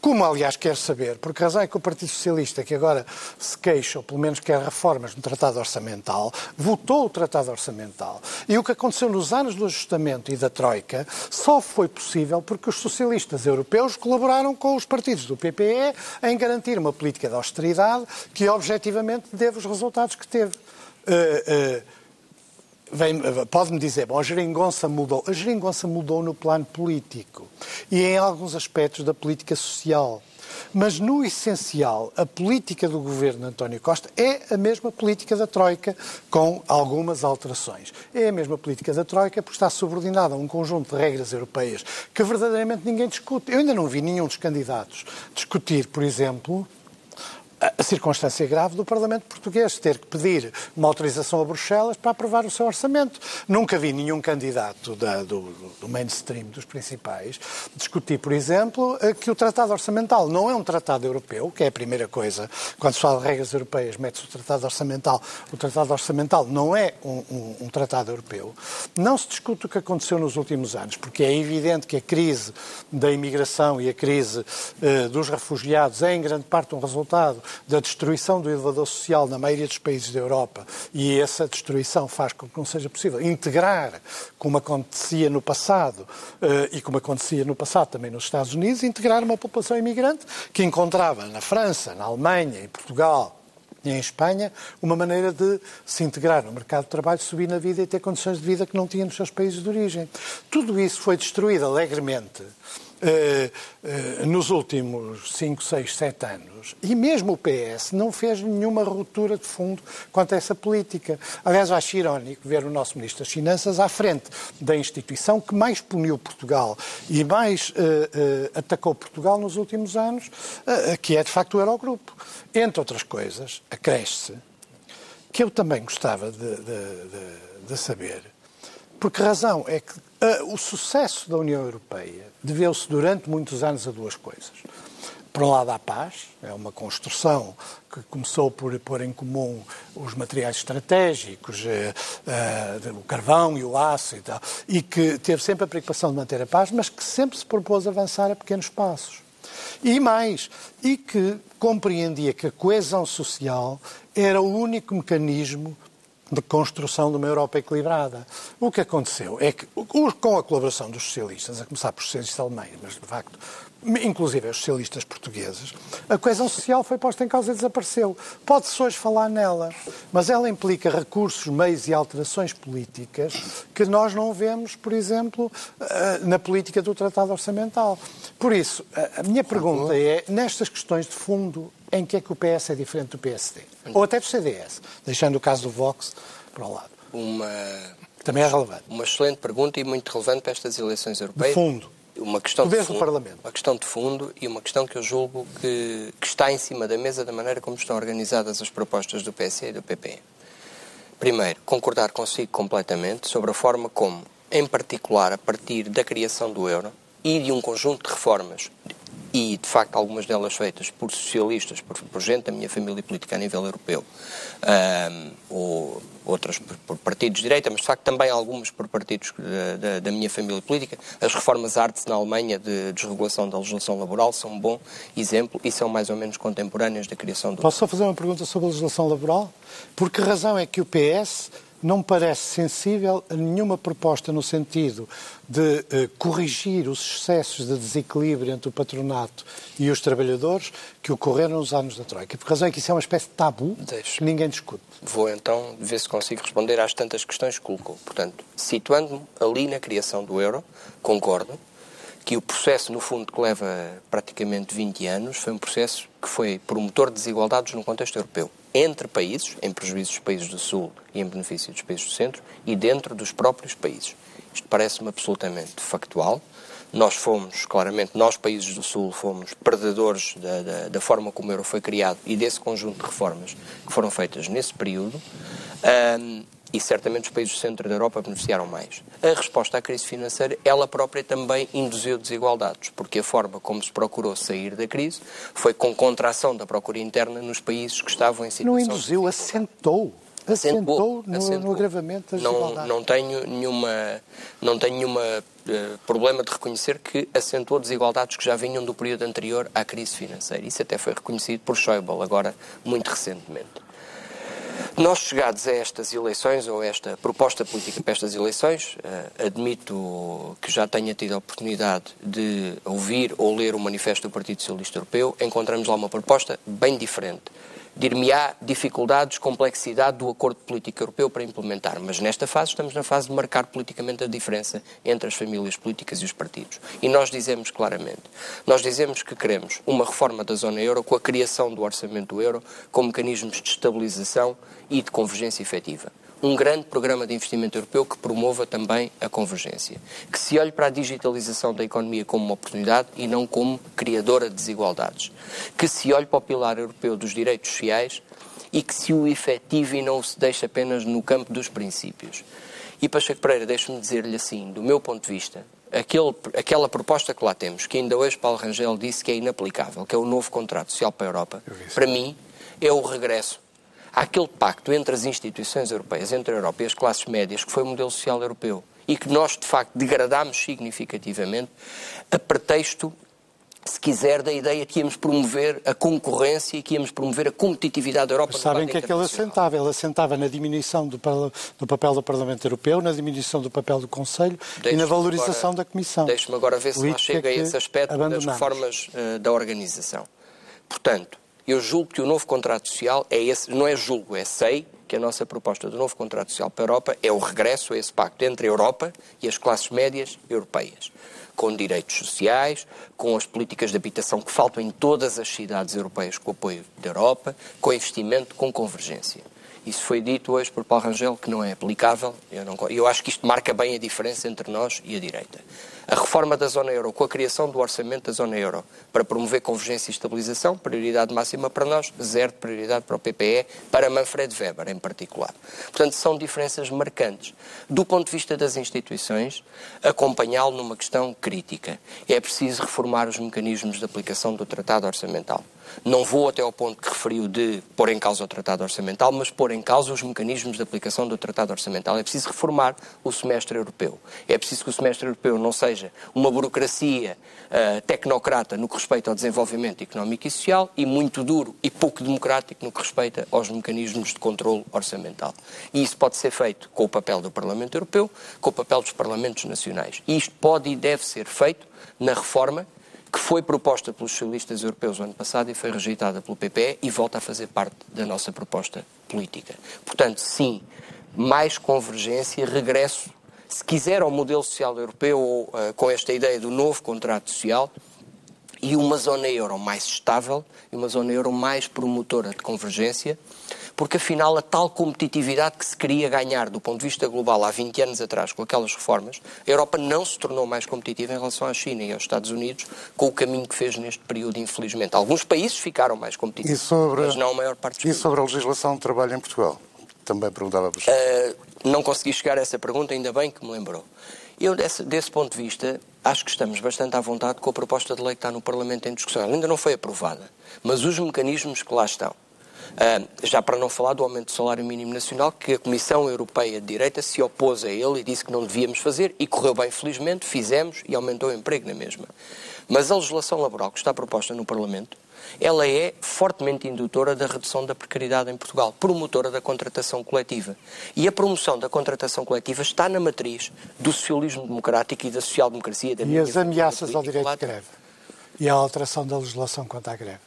Como, aliás, quer saber, porque a razão é que o Partido Socialista, que agora se queixa, ou pelo menos quer reformas no Tratado Orçamental, votou o Tratado Orçamental. E o que aconteceu nos anos do ajustamento e da Troika só foi possível porque os socialistas europeus colaboraram com os partidos do PPE em garantir uma política de austeridade que, objetivamente, teve os resultados que teve. Uh, Pode-me dizer, bom, a geringonça mudou. A geringonça mudou no plano político e em alguns aspectos da política social. Mas, no essencial, a política do governo António Costa é a mesma política da Troika, com algumas alterações. É a mesma política da Troika porque está subordinada a um conjunto de regras europeias que verdadeiramente ninguém discute. Eu ainda não vi nenhum dos candidatos discutir, por exemplo, a circunstância grave do Parlamento Português, ter que pedir uma autorização a Bruxelas para aprovar o seu orçamento. Nunca vi nenhum candidato da, do, do, mainstream, dos principais, discutir, por exemplo, eh, que o Tratado Orçamental não é um tratado europeu, que é a primeira coisa. Quando se fala de regras europeias, mete-se o Tratado Orçamental. O Tratado Orçamental não é um, um, um tratado europeu. Não se discute o que aconteceu nos últimos anos, porque é evidente que a crise da imigração e a crise uh, dos refugiados é, em grande parte, um resultado da destruição do elevador social na maioria dos países da Europa e essa destruição faz com que não seja possível integrar, como acontecia no passado eh, e como acontecia no passado também nos Estados Unidos, integrar uma população imigrante que encontrava na França, na Alemanha, em Portugal, em Espanha, uma maneira de se integrar no mercado de trabalho, subir na vida e ter condições de vida que não tinha nos seus países de origem. Tudo isso foi destruído alegremente nos últimos 5, 6, 7 anos. E mesmo o PS não fez nenhuma ruptura de fundo quanto a essa política. Aliás, acho irónico ver o nosso Ministro das Finanças à frente da instituição que mais puniu Portugal e mais uh, atacou Portugal nos últimos anos, que é de facto o Eurogrupo. Entre outras coisas, acresce que eu também gostava de, de, de, de saber por que razão é que uh, o sucesso da União Europeia deveu-se durante muitos anos a duas coisas. Por um lado, à paz, é uma construção que começou por pôr em comum os materiais estratégicos, uh, uh, o carvão e o aço e tal, e que teve sempre a preocupação de manter a paz, mas que sempre se propôs avançar a pequenos passos. E mais, e que compreendia que a coesão social era o único mecanismo de construção de uma Europa equilibrada. O que aconteceu é que, com a colaboração dos socialistas, a começar por socialistas alemães, mas de facto, inclusive os socialistas portugueses, a coesão social foi posta em causa e desapareceu. Pode-se hoje falar nela, mas ela implica recursos, meios e alterações políticas que nós não vemos, por exemplo, eh, na política do Tratado Orçamental. Por isso, a minha pergunta é, nestas questões de fundo, em que é que o PS é diferente do PSD? Ou até do CDS, deixando o caso do Vox para o lado. Uma... Também é relevante. Uma excelente pergunta e muito relevante para estas eleições europeias. De fundo. Uma questão Poder de fundo, do Parlamento. Uma questão de fundo e uma questão que eu julgo que, que está em cima da mesa da maneira como estão organizadas as propostas do PS e do PP. Primeiro, concordar consigo completamente sobre a forma como, em particular a partir da criação do euro e de um conjunto de reformas e, de facto, algumas delas feitas por socialistas, por, por gente da minha família política a nível europeu, um, ou outras por, por, partidos de direita, mas, de facto, também algumas por partidos da, da, da minha família política. As reformas Artes na Alemanha de desregulação da legislação laboral são um bom exemplo e são mais ou menos contemporâneas da criação do... Posso só fazer uma pergunta sobre a legislação laboral? Por que razão é que o PS não parece sensível a nenhuma proposta no sentido de eh, corrigir os excessos de desequilíbrio entre o patronato e os trabalhadores que ocorreram nos anos da Troika. Por razão é que isso é uma espécie de tabu que ninguém discute. Vou então ver se consigo responder às tantas questões que colocou. Portanto, situando-me ali na criação do euro, concordo que o processo, no fundo, que leva praticamente 20 anos, foi um processo que foi promotor de desigualdades no contexto europeu. Entre países, em prejuízo dos países do Sul e em benefício dos países do Centro, e dentro dos próprios países. Isto parece-me absolutamente factual. Nós fomos, claramente, nós países do Sul, fomos perdedores da, da, da forma como o euro foi criado e desse conjunto de reformas que foram feitas nesse período. Um, e certamente os países do centro da Europa beneficiaram mais. A resposta à crise financeira, ela própria também induziu desigualdades, porque a forma como se procurou sair da crise foi com contração da procura interna nos países que estavam em situação... Não induziu, assentou. Assentou, no, acentuou. no, agravamento das não, desigualdades. Não tenho nenhuma, não tenho nenhuma uh, problema de reconhecer que acentuou desigualdades que já vinham do período anterior à crise financeira. Isso até foi reconhecido por Schäuble, agora muito recentemente. Nós, chegados a estas eleições, ou a esta proposta política para estas eleições, uh, admito que já tenha tido a oportunidade de ouvir ou ler o manifesto do Partido Socialista Europeu, encontramos lá uma proposta bem diferente dir-me-á dificuldades, complexidade do acordo político europeu para implementar. Mas nesta fase estamos na fase de marcar politicamente a diferença entre as famílias políticas e os partidos. E nós dizemos claramente, nós dizemos que queremos uma reforma da zona euro com a criação do orçamento do euro com mecanismos de estabilização e de convergência efetiva um grande programa de investimento europeu que promova também a convergência, que se olhe para a digitalização da economia como uma oportunidade e não como criadora de desigualdades, que se olhe para o pilar europeu dos direitos sociais e que se o efetive e não se deixe apenas no campo dos princípios. E Pacheco Pereira, deixe-me dizer-lhe assim, do meu ponto de vista, aquele, aquela proposta que lá temos, que ainda hoje Paulo Rangel disse que é inaplicável, que é o novo contrato social para a Europa, para mim é o regresso àquele pacto entre as instituições europeias, entre a Europa e as classes médias, que foi o modelo social europeu, e que nós, de facto, degradámos significativamente a pretexto se quiser, da ideia que íamos promover a concorrência e que íamos promover a competitividade da Europa. Mas sabem que é que ele assentava? Ele assentava na diminuição do, do, papel do Parlamento Europeu, na diminuição do papel do Conselho e na valorização agora, da Comissão. Deixe-me agora ver se lá chega a esse aspecto das reformas uh, da organização. Portanto, eu julgo que o novo contrato social é esse, não é julgo, é sei que a nossa proposta do novo contrato social para a Europa é o regresso a esse pacto entre a Europa e as classes médias europeias, com direitos sociais, com as políticas de habitação que faltam em todas as cidades europeias com o apoio da Europa, com investimento, com convergência. Isso foi dito hoje por Paulo Rangel que não é aplicável. Eu, não, eu acho que isto marca bem a diferença entre nós e a direita. A reforma da zona euro, com a criação do orçamento da zona euro, para promover convergência e estabilização, prioridade máxima para nós, zero de prioridade para o PPE, para Manfred Weber em particular. Portanto, são diferenças marcantes. Do ponto de vista das instituições, acompanhá-lo numa questão crítica. É preciso reformar os mecanismos de aplicação do Tratado Orçamental. Não vou até ao ponto que referiu de pôr em causa o Tratado Orçamental, mas pôr em causa os mecanismos de aplicação do Tratado Orçamental. É preciso reformar o semestre europeu. É preciso que o semestre europeu não seja uma burocracia uh, tecnocrata no que respeita ao desenvolvimento económico e social e muito duro e pouco democrático no que respeita aos mecanismos de controle orçamental. E isso pode ser feito com o papel do Parlamento Europeu, com o papel dos Parlamentos Nacionais. E isto pode e deve ser feito na reforma que foi proposta pelos socialistas europeus no ano passado e foi rejeitada pelo PPE e volta a fazer parte da nossa proposta política. Portanto, sim, mais convergência, regresso, se quiser, ao modelo social europeu, uh, com esta ideia do novo contrato social, e uma zona euro mais estável e uma zona euro mais promotora de convergência, porque afinal a tal competitividade que se queria ganhar do ponto de vista global há 20 anos atrás com aquelas reformas, a Europa não se tornou mais competitiva em relação à China e aos Estados Unidos com o caminho que fez neste período, infelizmente. Alguns países ficaram mais competitivos, sobre, mas não a maior parte dos E sobre a legislação de trabalho em Portugal? Também perguntava para uh, Não consegui chegar a essa pergunta, ainda bem que me lembrou. Eu, desse, desse ponto de vista, acho que estamos bastante à vontade com a proposta de lei que está no Parlamento em discussão. Ela ainda não foi aprovada, mas os mecanismos que lá estão, já para não falar do aumento do salário mínimo nacional, que a Comissão Europeia de Direita se opôs a ele e disse que não devíamos fazer, e correu bem, felizmente, fizemos e aumentou o emprego na mesma. Mas a legislação laboral que está proposta no Parlamento ela é fortemente indutora da redução da precariedade em Portugal, promotora da contratação coletiva. E a promoção da contratação coletiva está na matriz do socialismo democrático e da social-democracia. E as ameaças ao direito de greve? E a alteração da legislação quanto à greve?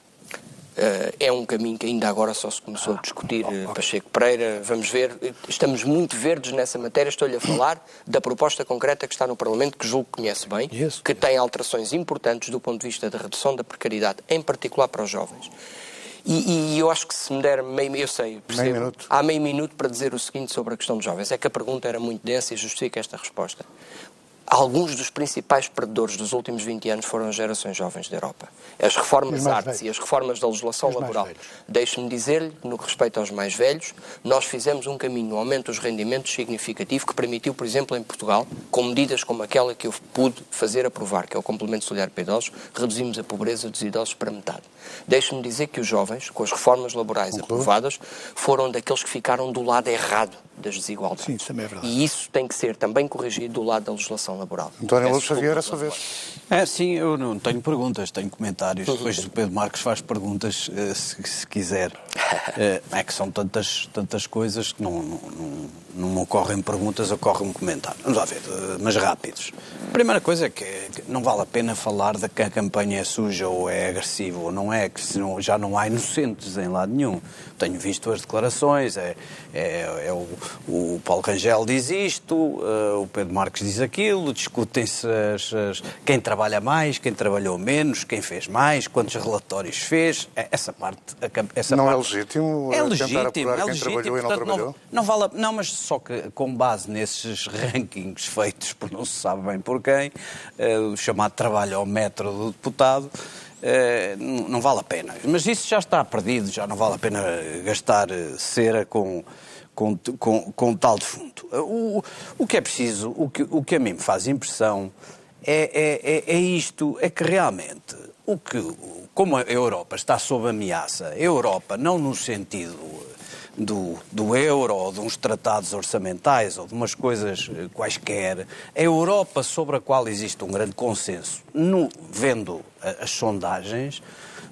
Uh, é um caminho que ainda agora só se começou a discutir, uh, Pacheco Pereira. Vamos ver, estamos muito verdes nessa matéria. Estou-lhe a falar da proposta concreta que está no Parlamento, que julgo que conhece bem, que tem alterações importantes do ponto de vista da redução da precariedade, em particular para os jovens. E, e eu acho que se me der meio, eu sei, percebo, Meio minuto. há meio minuto para dizer o seguinte sobre a questão dos jovens. É que a pergunta era muito densa e justifica esta resposta. Alguns dos principais perdedores dos últimos 20 anos foram as gerações jovens da Europa. As reformas artes velhos. e as reformas da legislação Os laboral. Deixe-me dizer-lhe no que respeita aos mais velhos, nós fizemos um caminho, um aumento dos rendimentos significativo que permitiu, por exemplo, em Portugal, com medidas como aquela que eu pude fazer aprovar, que é o complemento solidário para idosos, reduzimos a pobreza dos idosos para metade. Deixe-me dizer que os jovens, com as reformas laborais aprovadas, foram daqueles que ficaram do lado errado das desigualdades. Sim, isso também é verdade. E isso tem que ser também corrigido do lado da legislação laboral. António Luz Xavier, a sua vez. É, sim, eu não tenho perguntas, tenho comentários. Depois o Pedro Marcos faz perguntas, eh, se, se quiser. Eh, É que são tantas, tantas coisas que não, não, não, não me ocorrem perguntas, ocorrem comentários. Vamos lá ver, eh, mas rápidos. A primeira coisa é que não vale a pena falar de que a campanha é suja ou é agressiva ou não é, que senão já não há inocentes em lado nenhum. Tenho visto as declarações, é, é, é o, o Paulo Rangel diz isto, eh, o Pedro Marques diz aquilo, discutem-se quem trabalha mais, quem trabalhou menos, quem fez mais, quantos relatórios fez. É- Essa parte. a Essa Não é parte- legítimo, É eh, legítimo, é quem legítimo. trabalhou e não trabalhou? Não vale a- não, mas só que com base nesses rankings feitos por não se sabe bem por quem, eh, o chamado trabalho ao metro do deputado, eh, não vale a pena. Mas isso já está perdido, já não vale a pena gastar eh, cera com, com, com, com tal defunto. O, o que é preciso, o que, o que a mim me faz impressão é, é, é, é isto, é que realmente o que, como a Europa está sob ameaça, a Europa não no sentido do, do euro ou de uns tratados orçamentais ou de umas coisas eh, quaisquer, a Europa sobre a qual existe um grande consenso, no, vendo as sondagens,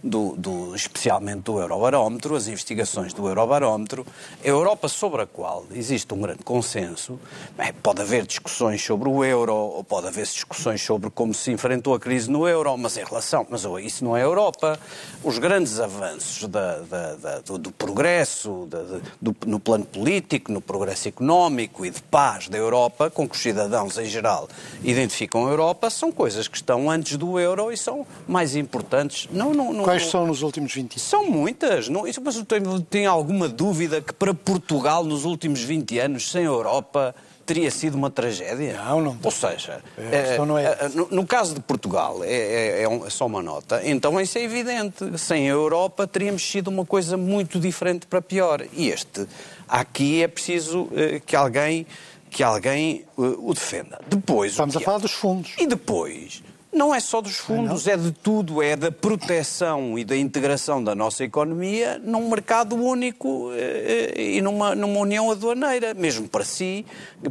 do, do- especialmente do Eurobarómetro, as investigações do Eurobarómetro, a Europa sobre a qual existe um grande consenso, bem, pode haver discussões sobre o euro, ou pode haver discussões sobre como se enfrentou a crise no euro, mas em relação, mas oh, isso não é Europa. Os grandes avanços da- da- da- do, do progresso, do- no plano político, no progresso económico e de paz da Europa, com que os cidadãos em geral identificam a Europa, são coisas que estão antes do euro e são mais importantes. Não, não, não, Quais são nos últimos 20 anos? são muitas. Não, isso, mas eu tenho, tenho alguma dúvida que para Portugal, nos últimos 20 anos, sem Europa, teria sido uma tragédia? Não, não. Ou seja, questão não é eh, eh, no, no caso de Portugal, é, é- é um- é só uma nota, então isso é evidente. Sem a Europa, teríamos sido uma coisa muito diferente para pior. E este, aqui é preciso eh, que alguém, que alguém o defenda. Depois, Estamos a é- falar dos fundos. e depois, não é só dos fundos, é de tudo, é da proteção e da integração da nossa economia num mercado único eh, eh, e numa, numa união aduaneira, mesmo para si,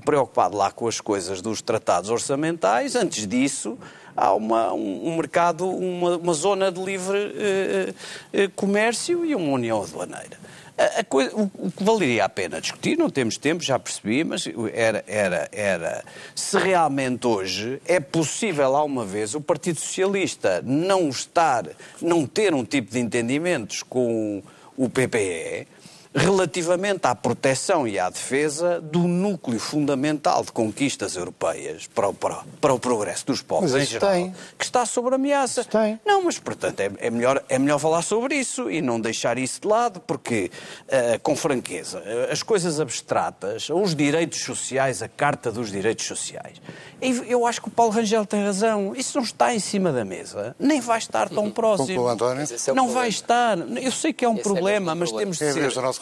preocupado lá com as coisas dos tratados orçamentais, antes disso há uma, um, mercado, uma, uma zona de livre eh, eh, comércio e uma união aduaneira. A- coisa- o, o que valeria a pena discutir, não temos tempo, já percebi, mas era, era, era se realmente hoje é possível, alguma vez, o Partido Socialista não estar, não ter um tipo de entendimentos com o PPE relativamente à proteção e à defesa do núcleo fundamental de conquistas europeias para o, para, o- para o progresso dos povos Mas em geral, tem. que está sob ameaça. Isso tem. Não, mas portanto é, é melhor, é melhor falar sobre isso e não deixar isso de lado, porque, eh, com franqueza, eh, as coisas abstratas, os direitos sociais, a Carta dos Direitos Sociais, eu acho que o Paulo Rangel tem razão, isso não está em cima da mesa, nem vai estar tão próximo. Conclua, António. É não problema. vai estar. Eu sei que é um Esse é problema, o mas problema. temos de, É ser,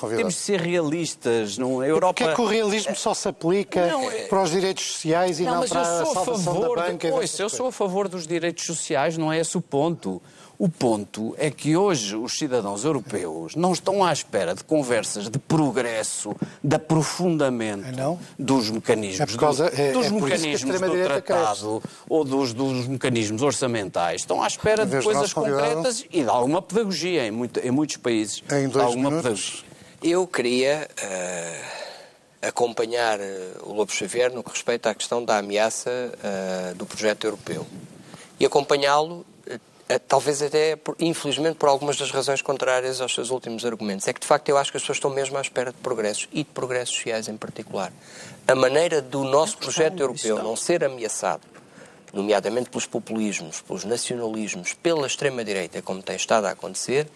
temos de ser realistas. Não, a Europa... Porque é que o realismo só se aplica Não, é- para os direitos sociais e não, mas para a sou a salvação favor. da banca? de... Ouça, eu sou a favor dos direitos sociais, não é esse o ponto. O ponto é que hoje os cidadãos europeus não estão à espera de conversas de progresso, de aprofundamento não? dos mecanismos, É causa- é- dos é mecanismos do tratado ou dos, dos mecanismos orçamentais. Estão à espera de coisas concretas e de alguma pedagogia em, muito- em muitos países. Em De dois alguma minutos. Eu queria eh, acompanhar eh, o Lobo Xavier no que respeita à questão da ameaça eh, do projeto europeu e acompanhá-lo, talvez até, infelizmente, por algumas das razões contrárias aos seus últimos argumentos. É que, de facto, eu acho que as pessoas estão mesmo à espera de progressos e de progressos sociais em particular. A maneira do nosso projeto europeu não ser ameaçado nomeadamente pelos populismos, pelos nacionalismos, pela extrema-direita, como tem estado a acontecer,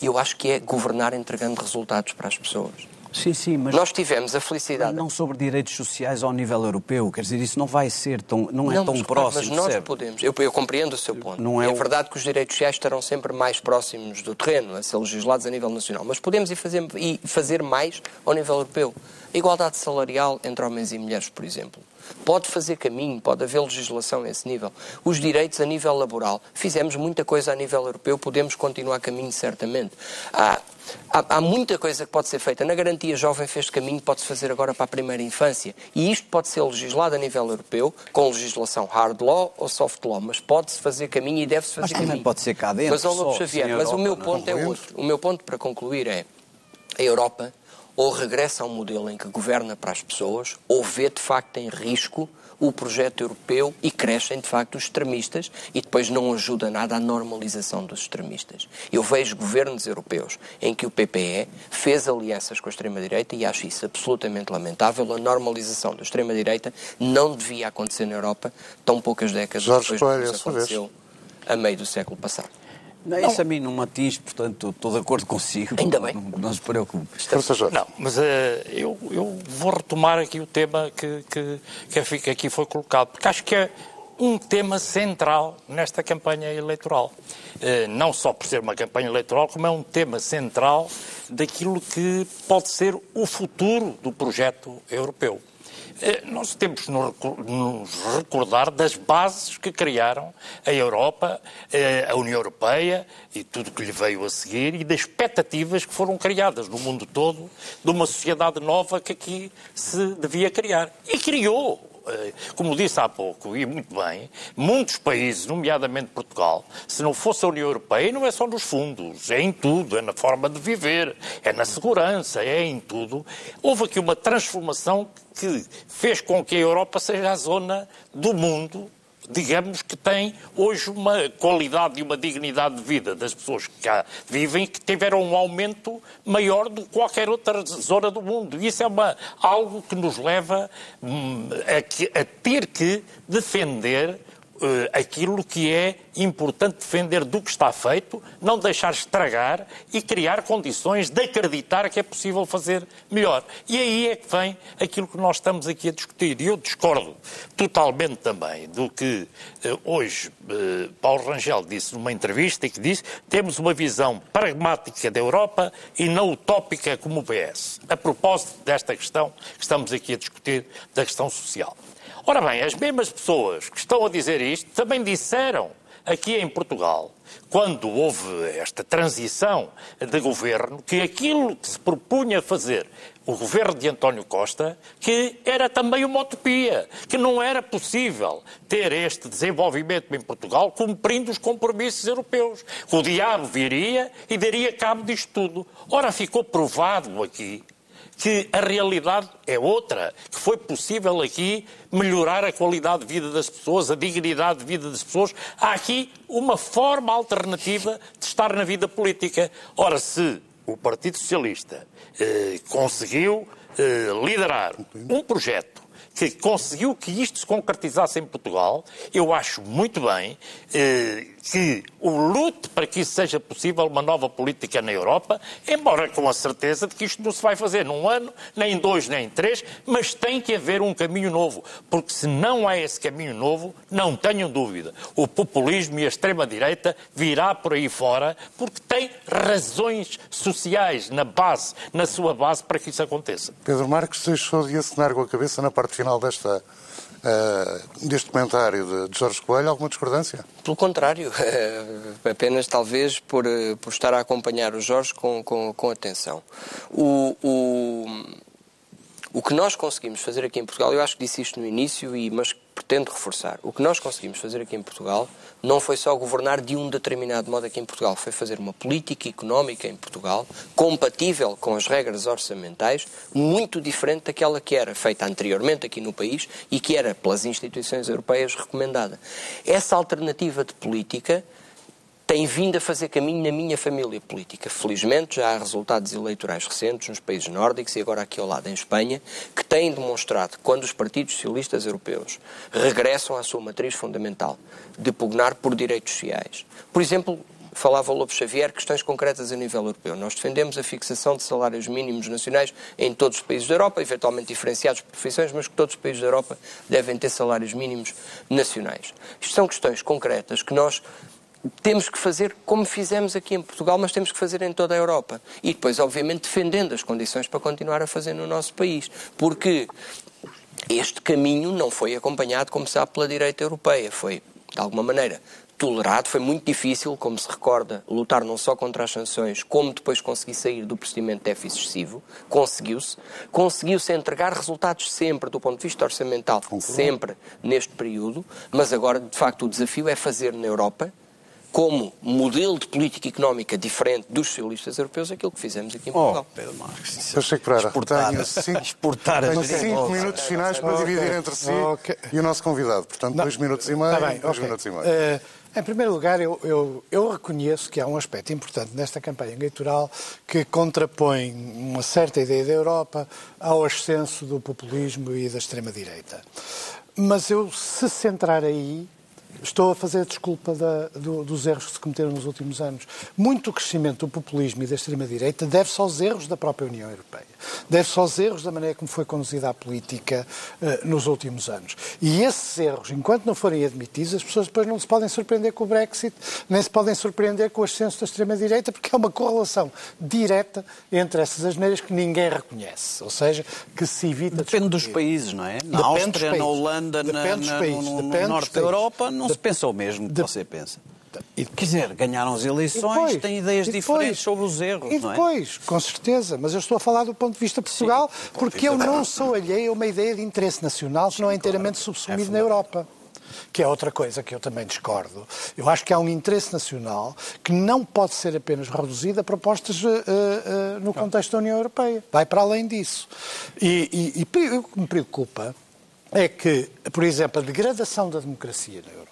e eu acho que é governar entregando resultados para as pessoas. Sim, sim, mas Nós tivemos a felicidade. não sobre direitos sociais ao nível europeu. Quer dizer, isso não vai ser tão, não é Não, tão mas, próximo. Mas nós percebe? podemos. Eu, eu compreendo o seu ponto. Não é é o- verdade que os direitos sociais estarão sempre mais próximos do terreno, a ser legislados a nível nacional. Mas podemos ir fazer, e fazer mais ao nível europeu. A igualdade salarial entre homens e mulheres, por exemplo. Pode fazer caminho, pode haver legislação a esse nível. Os direitos a nível laboral. Fizemos muita coisa a nível europeu, podemos continuar caminho, certamente. Há, há, há muita coisa que pode ser feita. Na garantia jovem fez caminho, pode-se fazer agora para a primeira infância. E isto pode ser legislado a nível europeu, com legislação hard law ou soft law, mas pode-se fazer caminho e deve-se fazer Mas também caminho. pode ser cá dentro, Mas, Lobo Xavier, mas o Europa, meu não é? ponto é Concluímos. outro. O meu ponto para concluir é a Europa ou regressa a um modelo em que governa para as pessoas, ou vê de facto em risco o projeto europeu e crescem de facto os extremistas e depois não ajuda nada à normalização dos extremistas. Eu vejo governos europeus em que o PPE fez alianças com a extrema-direita e acho isso absolutamente lamentável. A normalização da extrema-direita não devia acontecer na Europa tão poucas décadas Jorge depois do que vez. aconteceu a meio do século passado. Não, isso a mim não me atinge, portanto estou de acordo consigo. Ainda bem. Não, não se preocupe. Não, mas eh, eu, eu vou retomar aqui o tema que, que, que aqui- foi colocado, porque acho que é um tema central nesta campanha eleitoral. Eh, não só por ser uma campanha eleitoral, como é um tema central daquilo que pode ser o futuro do projeto europeu. Eh, Nós temos de nos recordar das bases que criaram a Europa, eh, a União Europeia e tudo que lhe veio a seguir e das expectativas que foram criadas no mundo todo de uma sociedade nova que aqui se devia criar. E criou. Eh, Como disse há pouco, e muito bem, muitos países, nomeadamente Portugal, se não fosse a União Europeia, não é só nos fundos, é em tudo, é na forma de viver, é na segurança, é em tudo. Houve aqui uma transformação que fez com que a Europa seja a zona do mundo digamos que tem hoje uma qualidade e uma dignidade de vida das pessoas que cá vivem que tiveram um aumento maior do que qualquer outra zona do mundo. E isso é uma, algo que nos leva hum, a, a ter que defender aquilo que é importante defender do que está feito, não deixar estragar e criar condições de acreditar que é possível fazer melhor. E aí é que vem aquilo que nós estamos aqui a discutir. E eu discordo totalmente também do que eh, hoje eh, Paulo Rangel disse numa entrevista e que disse temos uma visão pragmática da Europa e não utópica como o PS. A propósito desta questão que estamos aqui a discutir, da questão social. Ora bem, as mesmas pessoas que estão a dizer isto também disseram aqui em Portugal, quando houve esta transição de governo, que aquilo que se propunha fazer o governo de António Costa, que era também uma utopia, que não era possível ter este desenvolvimento em Portugal cumprindo os compromissos europeus. O diabo viria e daria cabo disto tudo. Ora, ficou provado aqui que a realidade é outra, que foi possível aqui melhorar a qualidade de vida das pessoas, a dignidade de vida das pessoas. Há aqui uma forma alternativa de estar na vida política. Ora, se o Partido Socialista eh, conseguiu eh, liderar um projeto que conseguiu que isto se concretizasse em Portugal, eu acho muito bem eh, que o lute para que isso seja possível, uma nova política na Europa, embora com a certeza de que isto não se vai fazer num ano, nem em dois, nem em três, mas tem que haver um caminho novo, porque se não há esse caminho novo, não tenham dúvida, o populismo e a extrema-direita virá por aí fora, porque tem razões sociais na base, na sua base, para que isso aconteça. Pedro Marques deixou de acenar com a cabeça na parte final desta uh, deste comentário de, Jorge Coelho? Alguma discordância? Pelo contrário, apenas talvez por, por estar a acompanhar o Jorge com, com, com atenção. O, o, o que nós conseguimos fazer aqui em Portugal, eu acho que disse isto no início, e, mas pretendo reforçar. O que nós conseguimos fazer aqui em Portugal não foi só governar de um determinado modo aqui em Portugal, foi fazer uma política económica em Portugal compatível com as regras orçamentais, muito diferente daquela que era feita anteriormente aqui no país e que era pelas instituições europeias recomendada. Essa alternativa de política tem vindo a fazer caminho na minha família política. Felizmente já há resultados eleitorais recentes nos países nórdicos e agora aqui ao lado em Espanha, que têm demonstrado quando os partidos socialistas europeus regressam à sua matriz fundamental de pugnar por direitos sociais. Por exemplo, falava o Lobo Xavier, questões concretas a nível europeu. Nós defendemos a fixação de salários mínimos nacionais em todos os países da Europa, eventualmente diferenciados por profissões, mas que todos os países da Europa devem ter salários mínimos nacionais. Isto são questões concretas que nós temos que fazer como fizemos aqui em Portugal, mas temos que fazer em toda a Europa. E depois, obviamente, defendendo as condições para continuar a fazer no nosso país. Porque este caminho não foi acompanhado, como sabe, pela direita europeia. Foi, de alguma maneira, tolerado. Foi muito difícil, como se recorda, lutar não só contra as sanções, como depois conseguir sair do procedimento de déficit excessivo. Conseguiu-se. Conseguiu-se entregar resultados sempre, do ponto de vista orçamental, sempre neste período. Mas agora, de facto, o desafio é fazer na Europa como modelo de política económica diferente dos socialistas europeus aquilo que fizemos aqui em Portugal. Oh, Pedro Marques, Pacheco Pereira, exportar, tenho cinco, exportar tenho cinco minutos finais para okay. dividir entre si okay. e o nosso convidado. Portanto, Não. dois minutos e meio, Tá bem, dois okay. minutos e meio. Uh, em primeiro lugar, eu, eu, eu, reconheço que há um aspecto importante nesta campanha eleitoral que contrapõe uma certa ideia da Europa ao ascenso do populismo e da extrema-direita. Mas eu, se centrar aí, Estou a fazer a desculpa da, do, dos erros que se cometeram nos últimos anos. Muito crescimento do populismo e da extrema-direita deve-se aos erros da própria União Europeia. Deve-se aos erros da maneira como foi conduzida a política uh, nos últimos anos. E esses erros, enquanto não forem admitidos, as pessoas depois não se podem surpreender com o Brexit, nem se podem surpreender com o ascenso da extrema-direita, porque é uma correlação direta entre essas asneiras que ninguém reconhece. Ou seja, que se evita. Depende dos países, não é? Na Depende Áustria, na Holanda, na, na, no, no Depende norte da Europa, não se pensa o mesmo que de... você pensa. E, Quer dizer, ganharam as eleições, depois, têm ideias depois, diferentes sobre os erros, E não é? depois, com certeza, mas eu estou a falar do ponto de vista de Portugal, Sim, porque eu não sou alheio a uma ideia de interesse nacional que não é inteiramente subsumido é na Europa. Que é outra coisa que eu também discordo. Eu acho que há um interesse nacional que não pode ser apenas reduzido a propostas uh, uh, no contexto da União Europeia. Vai para além disso. E, e, e o que me preocupa é que, por exemplo, a degradação da democracia na Europa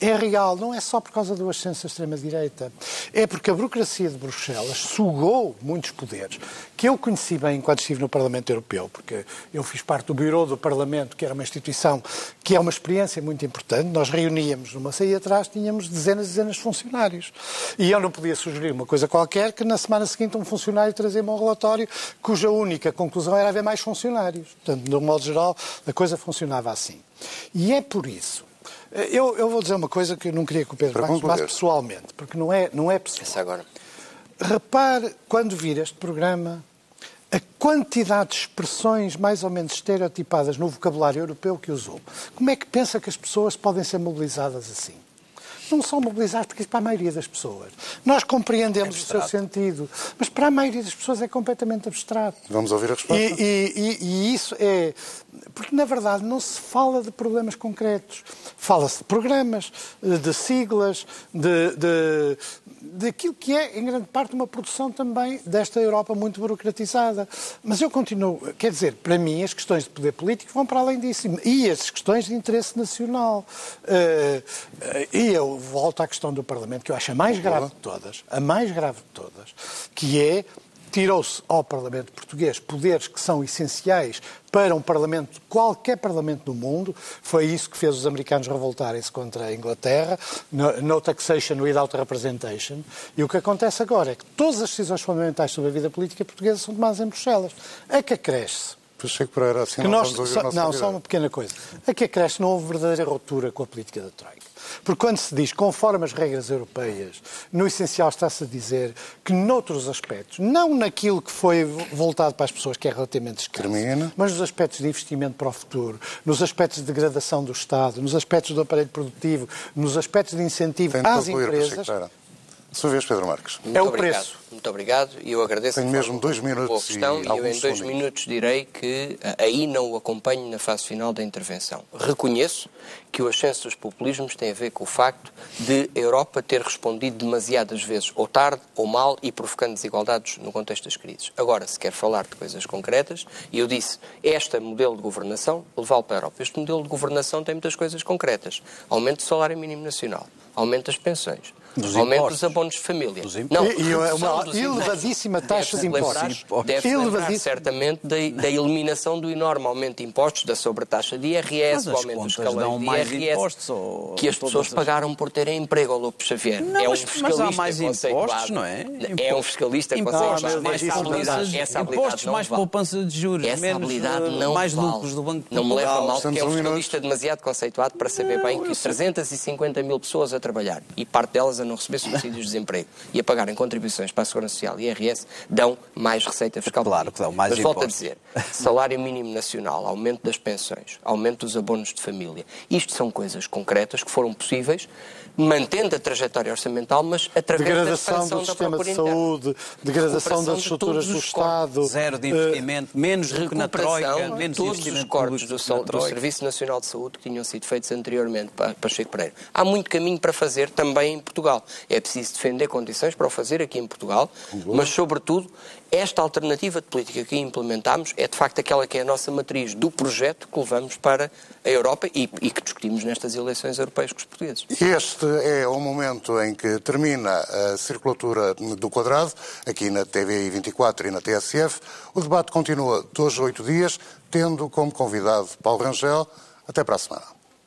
é real, não é só por causa do ascenso da extrema-direita. É porque a burocracia de Bruxelas sugou muitos poderes, que eu conheci bem enquanto estive no Parlamento Europeu, porque eu fiz parte do Bureau do Parlamento, que era uma instituição que é uma experiência muito importante. Nós reuníamos numa saída atrás, tínhamos dezenas e dezenas de funcionários. E eu não podia sugerir uma coisa qualquer que na semana seguinte um funcionário trazia-me um relatório cuja única conclusão era haver mais funcionários. Portanto, de um modo geral, a coisa funcionava assim. E é por isso eu, eu, vou dizer uma coisa que eu não queria que o Pedro Marques pessoalmente, porque não é, não é pessoal. Essa agora. Repare, quando vir este programa, a quantidade de expressões mais ou menos estereotipadas no vocabulário europeu que usou. Como é que pensa que as pessoas podem ser mobilizadas assim? não são mobilizados porque para a maioria das pessoas. Nós compreendemos é o seu sentido, mas para a maioria das pessoas é completamente abstrato. Vamos ouvir a resposta. E, e, e, e isso é. Porque, na verdade, não se fala de problemas concretos. Fala-se de programas, de siglas, de, de, daquilo que é, em grande parte, uma produção também desta Europa muito burocratizada. Mas eu continuo, quer dizer, para mim, as questões de poder político vão para além disso. E as questões de interesse nacional. Uh, e eu volto à questão do Parlamento, que eu acho a mais grave de todas, a mais grave de todas, que é tirou-se ao Parlamento português poderes que são essenciais para um Parlamento, qualquer Parlamento do mundo. Foi isso que fez os americanos revoltarem-se contra a Inglaterra, no, no taxation without representation. E o que acontece agora é que todas as decisões fundamentais sobre a vida política portuguesa são tomadas em Bruxelas. A que acresce Pacheco Pereira, assim que não nós, só, Não, convidado. só uma pequena coisa. Aqui acresce não houve verdadeira ruptura com a política da Troika. Porque quando se diz conforme as regras europeias, no essencial está-se a dizer que noutros aspectos, não naquilo que foi voltado para as pessoas, que é relativamente escasso, Termina. mas nos aspectos de investimento para o futuro, nos aspectos de degradação do Estado, nos aspectos do aparelho produtivo, nos aspectos de incentivo de às concluir, empresas. Sua vez, Pedro Marques. Muito É o obrigado. preço. Muito obrigado e eu agradeço. Tenho mesmo dois boa minutos questão e e eu em dois minutos direi que ah, aí não o acompanho na fase final da intervenção. Reconheço que o ascenso dos populismos tem a ver com o facto de a Europa ter respondido demasiadas vezes, ou tarde, ou mal, e provocando desigualdades no contexto das crises. Agora, se quer falar de coisas concretas, e eu disse, este modelo de governação, levá-lo para a Europa. Este modelo de governação tem muitas coisas concretas. Aumento do salário mínimo nacional, aumento das pensões, Dos aumento impostos. dos abonos de família. Não, E- redução uma elevadíssima taxa de impostos. Deve-se lembrar certamente da, da eliminação do enorme aumento de impostos, da sobretaxa de IRS, do aumento dos escalões de IRS, impostos, ou que as pessoas as- pagaram por terem emprego ao Lopo Xavier. Não, é um mas- mas há fiscalista mais impostos, não é? É um fiscalista conceituado. mais Essa impostos, mais poupança de juros, Essa menos, eh, não mais lucros do Banco de Não me leva mal, porque é um fiscalista demasiado conceituado para saber bem que 350 mil pessoas a trabalhar e parte delas a não receber subsídios de desemprego e a pagarem contribuições para a Segurança Social e IRS dão mais receita fiscal. Claro que dão mais Mas volto a dizer, salário mínimo nacional, aumento das pensões, aumento dos abonos de família, isto são coisas concretas que foram possíveis mantendo a trajetória orçamental, mas através da Degradação expansão do da sistema de procura interna. saúde, degradação das de estruturas do. Estado. Zero de eh, investimento, menos na Troika, recuperação menos de todos os cortes do, do. Serviço Nacional de Saúde que tinham sido feitos anteriormente para, para Chico Pereira. Há muito caminho para fazer também em Portugal. É preciso defender condições para o fazer aqui em Portugal, mas, sobretudo, esta alternativa de política que implementámos é, de facto, aquela que é a nossa matriz do projeto que levamos para a Europa e, e que discutimos nestas eleições europeias com os portugueses. Este é o momento em que termina a circulatura do quadrado, aqui na TVI 24 e na TSF. O debate continua dois a oito dias, tendo como convidado Paulo Rangel. Até para a semana.